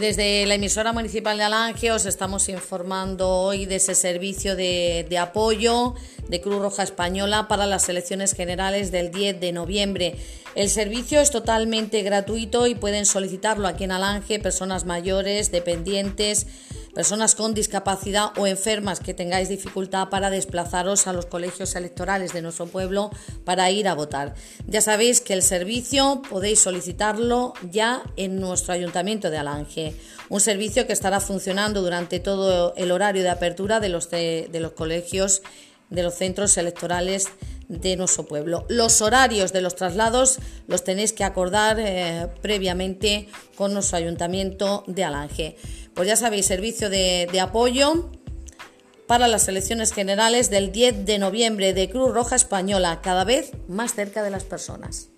Desde la emisora municipal de Alange os estamos informando hoy de ese servicio de, de, apoyo de Cruz Roja Española para las elecciones generales del 10 de noviembre. El servicio es totalmente gratuito y pueden solicitarlo aquí en Alange personas mayores, dependientes, personas con discapacidad o enfermas que tengáis dificultad para desplazaros a los colegios electorales de nuestro pueblo para ir a votar. Ya sabéis que el servicio podéis solicitarlo ya en nuestro ayuntamiento de Alange, un servicio que estará funcionando durante todo el horario de apertura de los, de, los colegios de los centros electorales de nuestro pueblo. Los horarios de los traslados los tenéis que acordar eh, previamente con nuestro ayuntamiento de Alange. Pues ya sabéis, servicio de, de apoyo para las elecciones generales del 10 de noviembre de Cruz Roja Española, cada vez más cerca de las personas.